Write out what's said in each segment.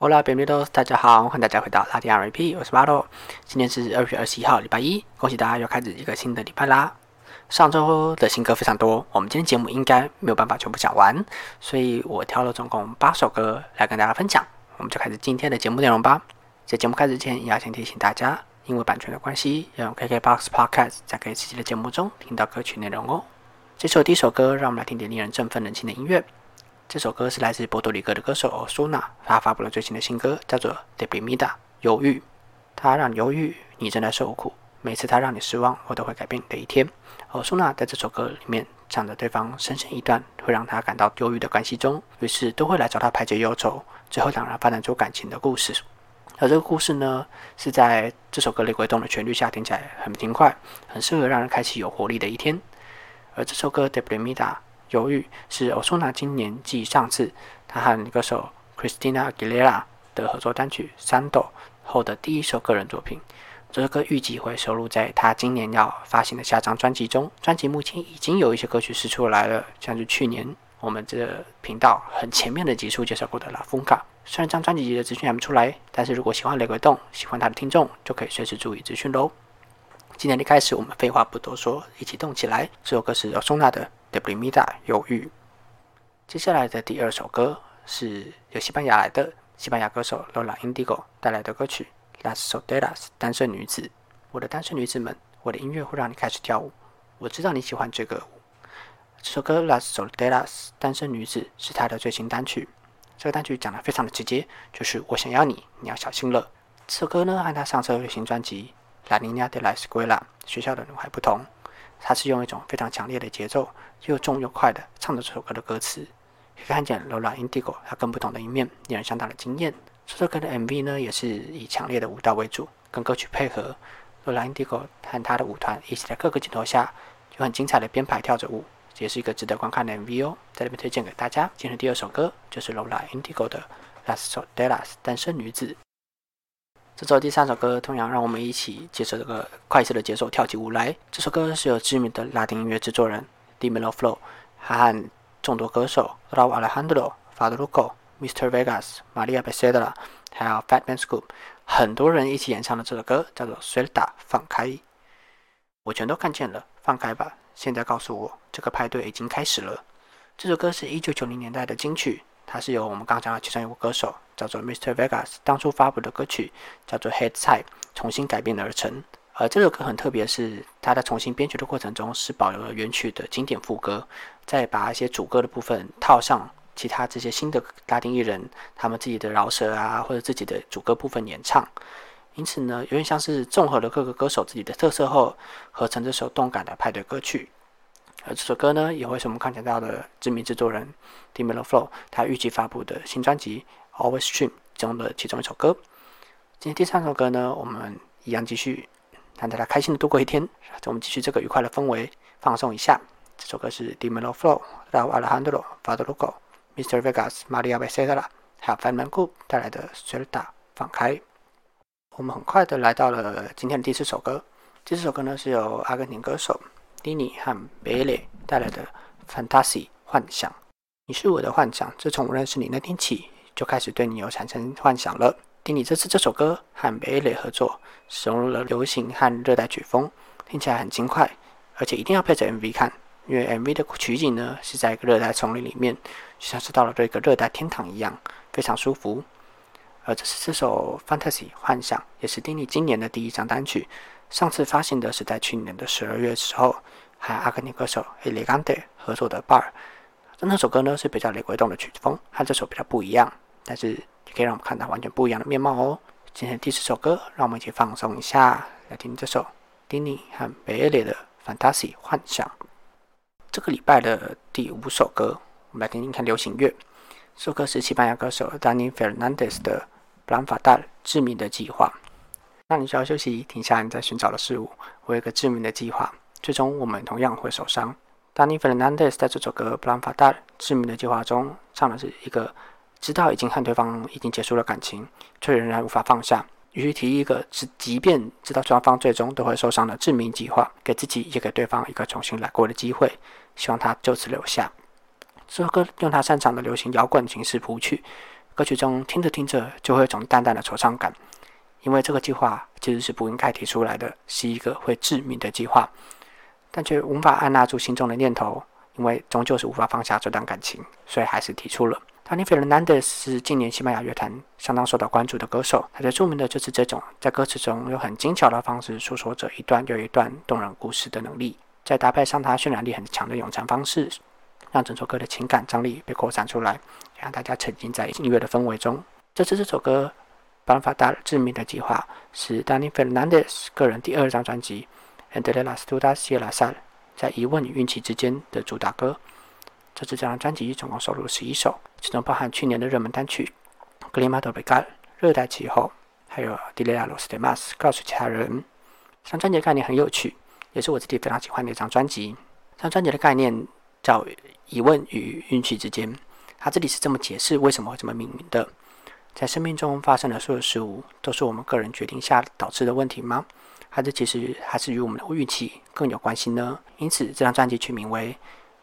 Hola, bienvenidos！大家好，欢迎大家回到拉丁 Rap，我是巴洛。今天是二月二十一号，礼拜一，恭喜大家又开始一个新的礼拜啦。上周的新歌非常多，我们今天节目应该没有办法全部讲完，所以我挑了总共八首歌来跟大家分享。我们就开始今天的节目内容吧。在节目开始前，也要先提醒大家，因为版权的关系，要用 KKBOX Podcast 在可以自己的节目中听到歌曲内容哦。这首第一首歌，让我们来听点令人振奋人心的音乐。这首歌是来自波多黎各的歌手 Osuna，他发布了最新的新歌，叫做《Deprimida》，忧郁。他让你忧郁，你正在受苦。每次他让你失望，我都会改变你的一天。Osuna 在这首歌里面唱着对方深深一段会让他感到忧郁的关系中，于是都会来找他排解忧愁，最后两人发展出感情的故事。而这个故事呢，是在这首歌里鬼动的旋律下听起来很轻快，很适合让人开启有活力的一天。而这首歌《Deprimida》。犹豫是欧苏娜今年继上次她和歌手 Christina Aguilera 的合作单曲《Sando》后的第一首个人作品。这首歌预计会收录在她今年要发行的下张专辑中。专辑目前已经有一些歌曲试出来了，像是去年我们这频道很前面的集数介绍过的《La Funka》。虽然这张专辑的资讯还没出来，但是如果喜欢雷鬼动、喜欢他的听众，就可以随时注意资讯喽。今天一开始，我们废话不多说，一起动起来。这首歌是欧苏娜的。Deprimida 忧郁。接下来的第二首歌是由西班牙来的西班牙歌手 Lola Indigo 带来的歌曲《Las Solteras》单身女子。我的单身女子们，我的音乐会让你开始跳舞。我知道你喜欢这个舞。这首歌《Las Solteras》单身女子是她的最新单曲。这个单曲讲的非常的直接，就是我想要你，你要小心了。这首歌呢，和她上车的新专辑《La Niña de la Escuela》学校的女孩不同。他是用一种非常强烈的节奏，又重又快的唱着这首歌的歌词，可以看见 Lola Indigo 他更不同的一面，令人相当的惊艳。这首歌的 MV 呢，也是以强烈的舞蹈为主，跟歌曲配合，Lola Indigo 和他的舞团一起在各个镜头下，就很精彩的编排跳着舞，也是一个值得观看的 MV 哦，在这边推荐给大家。今天第二首歌就是 Lola Indigo 的 Las Solteras 单身女子。这首第三首歌，同样让我们一起接受这个快速的节奏跳起舞来。这首歌是由知名的拉丁音乐制作人 Dimelo Flow 和众多歌手 Raul Alejandro、Fadruco、Mr. Vegas、Maria Becerra，还有 Fatman Scoop，很多人一起演唱的这首歌叫做《Suelta》，放开。我全都看见了，放开吧！现在告诉我，这个派对已经开始了。这首歌是一九九零年代的金曲。它是由我们刚讲的其中一位歌手叫做 Mr. Vegas 当初发布的歌曲叫做《Head Side》重新改编而成。而这首歌很特别，是它在重新编曲的过程中是保留了原曲的经典副歌，再把一些主歌的部分套上其他这些新的拉丁艺人他们自己的饶舌啊，或者自己的主歌部分演唱。因此呢，有点像是综合了各个歌手自己的特色后合成这首动感的派对歌曲。而这首歌呢，也会是我们看见到的知名制作人 d i m i l o Flow 他预计发布的新专辑《Always Dream》中的其中一首歌。今天第三首歌呢，我们一样继续让大家开心的度过一天，让我们继续这个愉快的氛围，放松一下。这首歌是 Dimelo Flow、Raul Alejandro、Fadruco、Mr. Vegas、Maria Becerra 还有 f a n m a n g o 带来的《Suelta》放开。我们很快的来到了今天的第四首歌。第四首歌呢，是由阿根廷歌手。Dini 和贝雷带来的《Fantasy》幻想，你是我的幻想。自从我认识你那天起，就开始对你有产生幻想了。迪尼这次这首歌和贝雷合作，使用了流行和热带曲风，听起来很轻快，而且一定要配着 MV 看，因为 MV 的取景呢是在一个热带丛林里面，就像是到了这个热带天堂一样，非常舒服。而这是这首《Fantasy》幻想，也是丁尼今年的第一张单曲。上次发行的是在去年的十二月时候，和阿根廷歌手 Elegante 合作的《Bar》。那首歌呢是比较雷鬼动的曲风，和这首比较不一样，但是也可以让我们看到完全不一样的面貌哦。今天第四首歌，让我们一起放松一下，来听这首 Dini 和 Belle 的《Fantasy 幻想》。这个礼拜的第五首歌，我们来听听看流行乐。这首歌是西班牙歌手 Dani Fernandez 的《Blanca 致命的计划》。当你需要休息，停下你在寻找的事物。我有一个致命的计划，最终我们同样会受伤。Danny Fernandez 在这首歌《Blanca 致命的计划》中唱的是一个知道已经和对方已经结束了感情，却仍然无法放下，于是提一个是即便知道双方最终都会受伤的致命计划，给自己也给对方一个重新来过的机会，希望他就此留下。这首歌用他擅长的流行摇滚形式谱曲。歌曲中听着听着就会有种淡淡的惆怅感，因为这个计划其实是不应该提出来的，是一个会致命的计划，但却无法按捺住心中的念头，因为终究是无法放下这段感情，所以还是提出了。Tony Fernandez 是近年西班牙乐坛相当受到关注的歌手，他最著名的就是这种在歌词中用很精巧的方式诉说着一段又一段动人故事的能力，再搭配上他渲染力很强的咏唱方式，让整首歌的情感张力被扩散出来，让大家沉浸在音乐的氛围中。这次这首歌《办法大致命的计划》是 Tony Fernandez 个人第二张专辑《Entre las dudas y el azar》在疑问与运气之间的主打歌。这次这张专辑总共收录十一首，其中包含去年的热门单曲《Clima tropical》热带气候，还有《Dile a los demás》告诉其他人。这张专辑的概念很有趣，也是我自己非常喜欢的一张专辑。这张专辑的概念叫“疑问与运气之间”，它这里是这么解释为什么会这么命名的：在生命中发生的所有事物，都是我们个人决定下导致的问题吗？还是其实还是与我们的运气更有关系呢？因此，这张专辑取名为。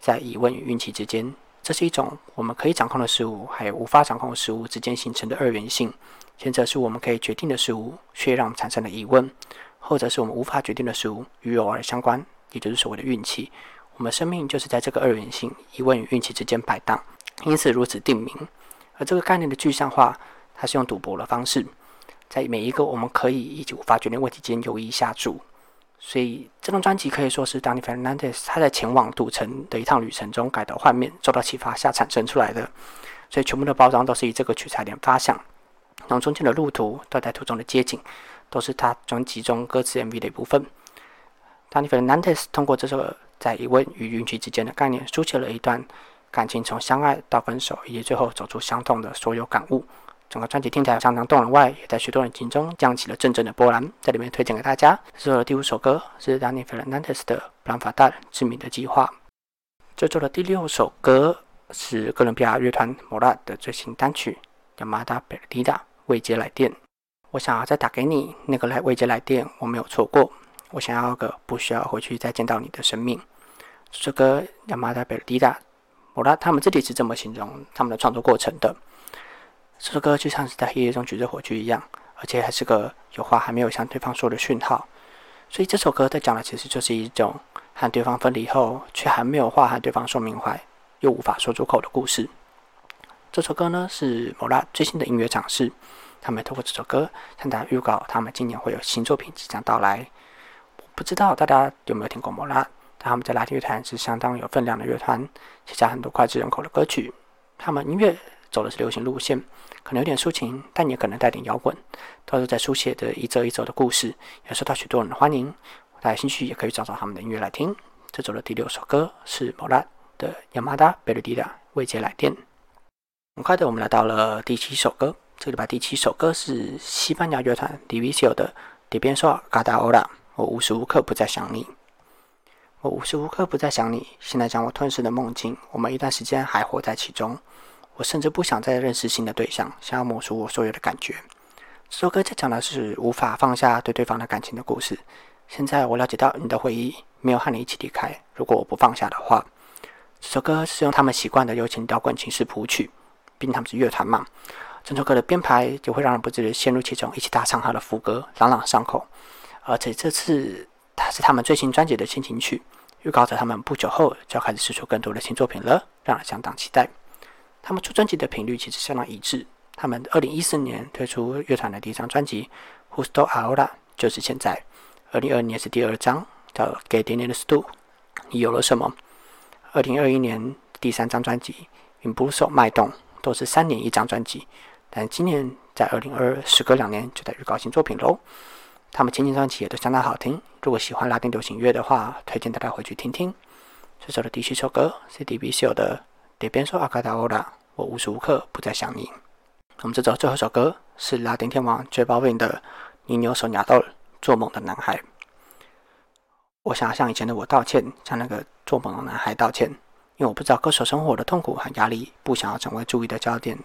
在疑问与运气之间，这是一种我们可以掌控的事物，还有无法掌控的事物之间形成的二元性。前者是我们可以决定的事物，却让我们产生了疑问；后者是我们无法决定的事物，与偶尔相关，也就是所谓的运气。我们生命就是在这个二元性疑问与运气之间摆荡，因此如此定名。而这个概念的具象化，它是用赌博的方式，在每一个我们可以以及无法决定问题间有意下注。所以这张专辑可以说是 Danny Fernandez 他在前往赌城的一趟旅程中改头换面、受到启发下产生出来的。所以全部的包装都是以这个取材点发想，然后中间的路途、倒带途中的街景，都是他专辑中歌词 MV 的一部分。Danny Fernandez 通过这首在疑问与运气之间的概念，书写了一段感情从相爱到分手，以及最后走出相同的所有感悟。整个专辑听起来相当动人，外也在许多人心中降起了阵阵的波澜。在里面推荐给大家，这首的第五首歌是 Danny Fernandez 的《Plan Fatal》致命的计划。这周的第六首歌是哥伦比亚乐团 m o r a 的最新单曲《Yamada Perdida》未接来电。我想要再打给你，那个来未接来电我没有错过。我想要个不需要回去再见到你的生命。这首歌《Yamada Perdida》，m o r a 他们这里是这么形容他们的创作过程的。这首歌就像是在黑夜中举着火炬一样，而且还是个有话还没有向对方说的讯号。所以这首歌在讲的其实就是一种和对方分离后，却还没有话和对方说明白，又无法说出口的故事。这首歌呢是某拉最新的音乐尝试，他们通过这首歌向大家预告他们今年会有新作品即将到来。不知道大家有没有听过某拉？但他们在拉丁乐团是相当有分量的乐团，写下很多脍炙人口的歌曲。他们音乐。走的是流行路线，可能有点抒情，但也可能带点摇滚。都是在书写的一则一则的故事，也受到许多人的欢迎。大家兴趣也可以找找他们的音乐来听。这周的第六首歌是莫拉的《Yamada b e l d i d a 未接来电。很快的，我们来到了第七首歌。这个礼拜第七首歌是西班牙乐团 Divisio 的《De pienso cada hora》。我无时无刻不在想你。我无时无刻不在想你。现在将我吞噬的梦境，我们一段时间还活在其中。我甚至不想再认识新的对象，想要抹除我所有的感觉。这首歌在讲的是无法放下对对方的感情的故事。现在我了解到你的回忆没有和你一起离开。如果我不放下的话，这首歌是用他们习惯的友情摇滚形式谱曲，毕竟他们是乐团嘛。整首歌的编排就会让人不自觉陷入其中，一起大唱他的副歌，朗朗上口。而且这次它是他们最新专辑的心情曲，预告着他们不久后就要开始试出更多的新作品了，让人相当期待。他们出专辑的频率其实相当一致。他们二零一四年推出乐团的第一张专辑《Who's To Ahora》，就是现在。二零二年是第二张，叫《Get In the Stu》，你有了什么？二零二一年第三张专辑《Impulso》脉动，都是三年一张专辑。但今年在二零二二，时隔两年就在预告新作品喽。他们前几张专辑也都相当好听。如果喜欢拉丁流行乐的话，推荐大家回去听听。这首的第七首歌是 D.B.C. 的。得边说阿卡达欧拉，我无时无刻不在想你。我们这首最后一首歌是拉丁天王 J Balvin 的《你扭手拿到做梦的男孩》。我想要向以前的我道歉，向那个做梦的男孩道歉，因为我不知道歌手生活的痛苦和压力，不想要成为注意的焦点。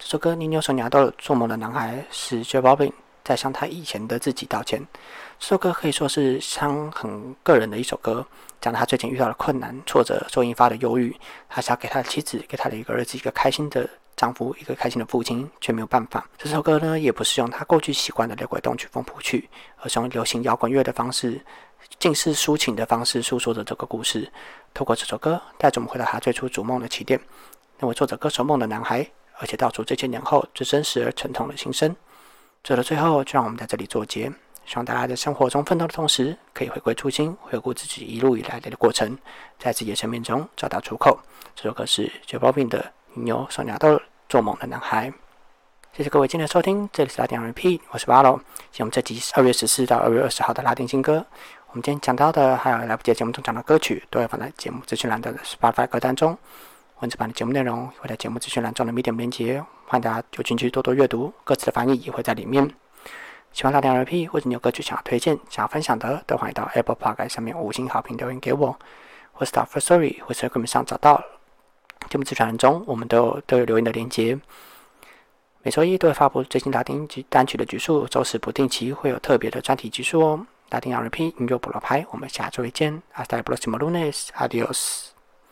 这首歌《你扭手拿到做梦的男孩》是 J Balvin 在向他以前的自己道歉。这首歌可以说是伤很个人的一首歌。讲他最近遇到的困难、挫折所引发的忧郁，他想给他的妻子、给他的一个儿子一个开心的丈夫，一个开心的父亲，却没有办法。这首歌呢，也不是用他过去习惯的雷鬼动曲风谱曲，而是用流行摇滚乐的方式，近似抒情的方式诉说着这个故事。透过这首歌，带着我们回到他最初逐梦的起点，那位做着歌手梦的男孩，而且道出这些年后最真实而沉痛的心声。走到最后，就让我们在这里作结。希望大家在生活中奋斗的同时，可以回归初心，回顾自己一路以来的过程，在自己的生命中找到出口。这首歌是 J Balvin 的《牛手鸟豆做梦的男孩》。谢谢各位今天的收听，这里是拉丁 Repeat，我是巴罗。我们这集是二月十四到二月二十号的拉丁新歌。我们今天讲到的，还有来不及节目中讲的歌曲，都会放在节目资讯栏的 Spotify 歌单中。文字版的节目内容会在节目资讯栏中的 Medium 连接，欢迎大家有兴趣多多阅读，歌词的翻译也会在里面。喜欢拉丁 RP 或者你有歌曲想要推荐、想要分享的，都欢迎到 Apple Podcast 上面五星好评留言给我，或是到 Forsory 或是 Instagram 上找到节目资讯栏中，我们都有都有留言的连接。每周一都会发布最新拉丁单曲的局数，周四不定期会有特别的专题局数哦。拉丁 RP 音乐不落拍，我们下周一见，Hasta el próximo lunes，Adiós。